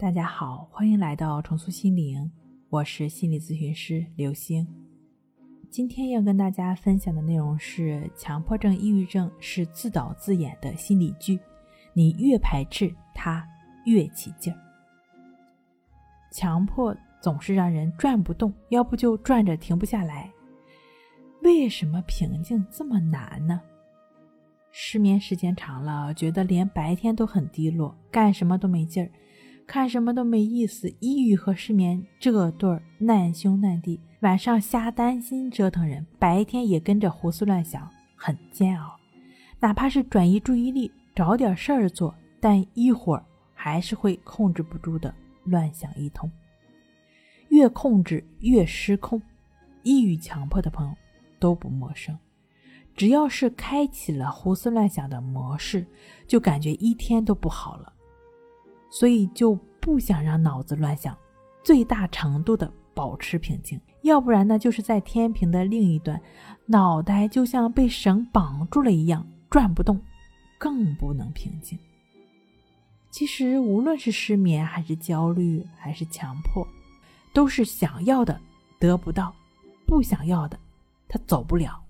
大家好，欢迎来到重塑心灵，我是心理咨询师刘星。今天要跟大家分享的内容是：强迫症、抑郁症是自导自演的心理剧，你越排斥它，越起劲儿。强迫总是让人转不动，要不就转着停不下来。为什么平静这么难呢？失眠时间长了，觉得连白天都很低落，干什么都没劲儿。看什么都没意思，抑郁和失眠这对儿难兄难弟，晚上瞎担心折腾人，白天也跟着胡思乱想，很煎熬。哪怕是转移注意力，找点事儿做，但一会儿还是会控制不住的乱想一通。越控制越失控，抑郁强迫的朋友都不陌生。只要是开启了胡思乱想的模式，就感觉一天都不好了。所以就不想让脑子乱想，最大程度的保持平静。要不然呢，就是在天平的另一端，脑袋就像被绳绑住了一样转不动，更不能平静。其实无论是失眠，还是焦虑，还是强迫，都是想要的得不到，不想要的他走不了。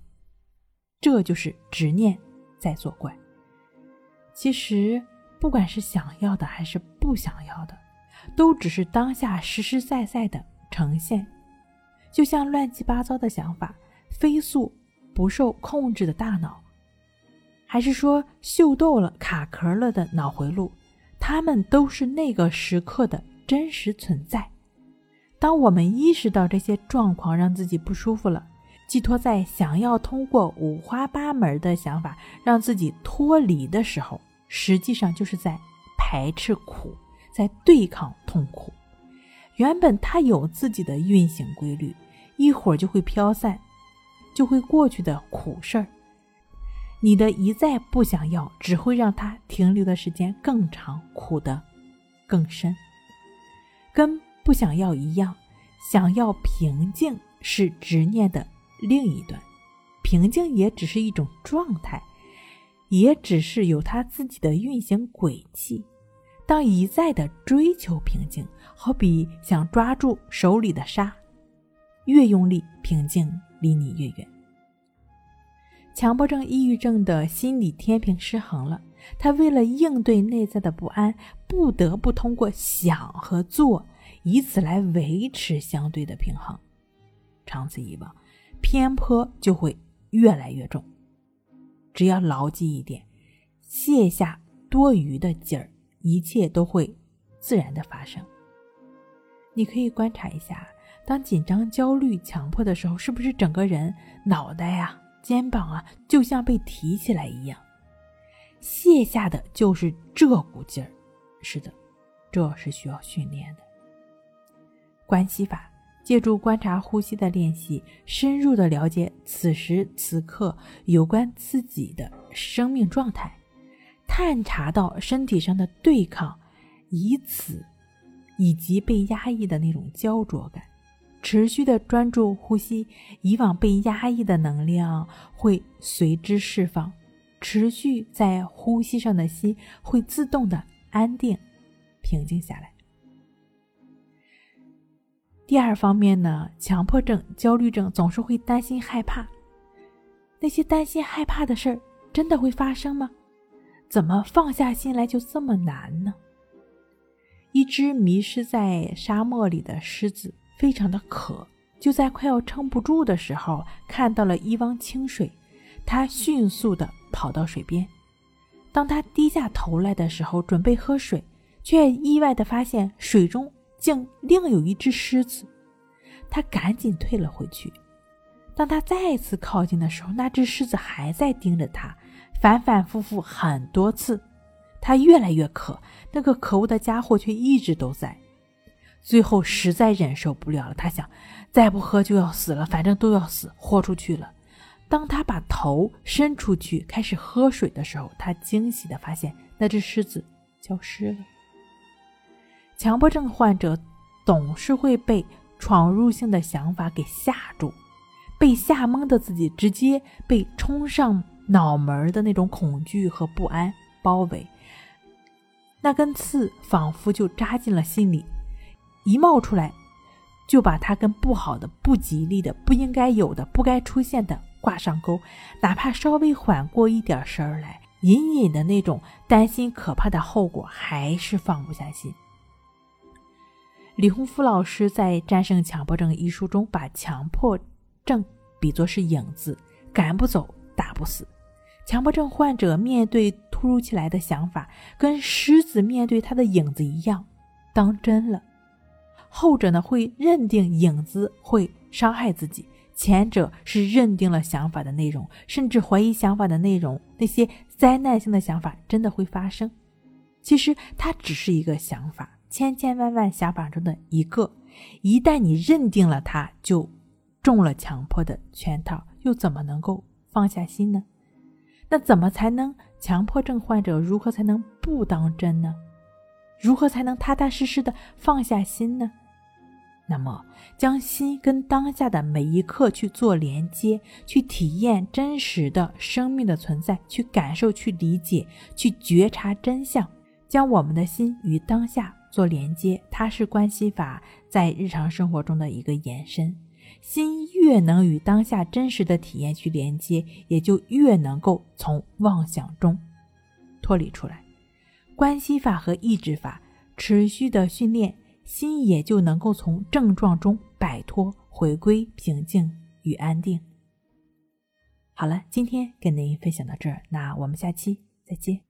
这就是执念在作怪。其实。不管是想要的还是不想要的，都只是当下实实在在的呈现。就像乱七八糟的想法、飞速不受控制的大脑，还是说秀逗了、卡壳了的脑回路，它们都是那个时刻的真实存在。当我们意识到这些状况让自己不舒服了，寄托在想要通过五花八门的想法让自己脱离的时候。实际上就是在排斥苦，在对抗痛苦。原本它有自己的运行规律，一会儿就会飘散，就会过去的苦事儿。你的一再不想要，只会让它停留的时间更长，苦的更深。跟不想要一样，想要平静是执念的另一端，平静也只是一种状态。也只是有他自己的运行轨迹。当一再的追求平静，好比想抓住手里的沙，越用力，平静离你越远。强迫症、抑郁症的心理天平失衡了，他为了应对内在的不安，不得不通过想和做，以此来维持相对的平衡。长此以往，偏颇就会越来越重。只要牢记一点，卸下多余的劲儿，一切都会自然的发生。你可以观察一下，当紧张、焦虑、强迫的时候，是不是整个人脑袋啊、肩膀啊，就像被提起来一样？卸下的就是这股劲儿。是的，这是需要训练的。关系法。借助观察呼吸的练习，深入的了解此时此刻有关自己的生命状态，探查到身体上的对抗，以此以及被压抑的那种焦灼感，持续的专注呼吸，以往被压抑的能量会随之释放，持续在呼吸上的心会自动的安定、平静下来。第二方面呢，强迫症、焦虑症总是会担心害怕，那些担心害怕的事儿真的会发生吗？怎么放下心来就这么难呢？一只迷失在沙漠里的狮子非常的渴，就在快要撑不住的时候，看到了一汪清水，它迅速的跑到水边。当它低下头来的时候，准备喝水，却意外的发现水中。竟另有一只狮子，他赶紧退了回去。当他再次靠近的时候，那只狮子还在盯着他，反反复复很多次。他越来越渴，那个可恶的家伙却一直都在。最后实在忍受不了了，他想再不喝就要死了，反正都要死，豁出去了。当他把头伸出去开始喝水的时候，他惊喜地发现那只狮子消失了。强迫症患者总是会被闯入性的想法给吓住，被吓懵的自己直接被冲上脑门的那种恐惧和不安包围，那根刺仿佛就扎进了心里，一冒出来，就把它跟不好的、不吉利的、不应该有的、不该出现的挂上钩。哪怕稍微缓过一点神儿来，隐隐的那种担心可怕的后果，还是放不下心。李洪福老师在《战胜强迫症》一书中，把强迫症比作是影子，赶不走，打不死。强迫症患者面对突如其来的想法，跟狮子面对他的影子一样，当真了。后者呢，会认定影子会伤害自己；前者是认定了想法的内容，甚至怀疑想法的内容。那些灾难性的想法真的会发生？其实它只是一个想法。千千万万想法中的一个，一旦你认定了它，就中了强迫的圈套，又怎么能够放下心呢？那怎么才能强迫症患者如何才能不当真呢？如何才能踏踏实实的放下心呢？那么，将心跟当下的每一刻去做连接，去体验真实的生命的存在，去感受、去理解、去觉察真相，将我们的心与当下。做连接，它是关系法在日常生活中的一个延伸。心越能与当下真实的体验去连接，也就越能够从妄想中脱离出来。关系法和意志法持续的训练，心也就能够从症状中摆脱，回归平静与安定。好了，今天跟您分享到这儿，那我们下期再见。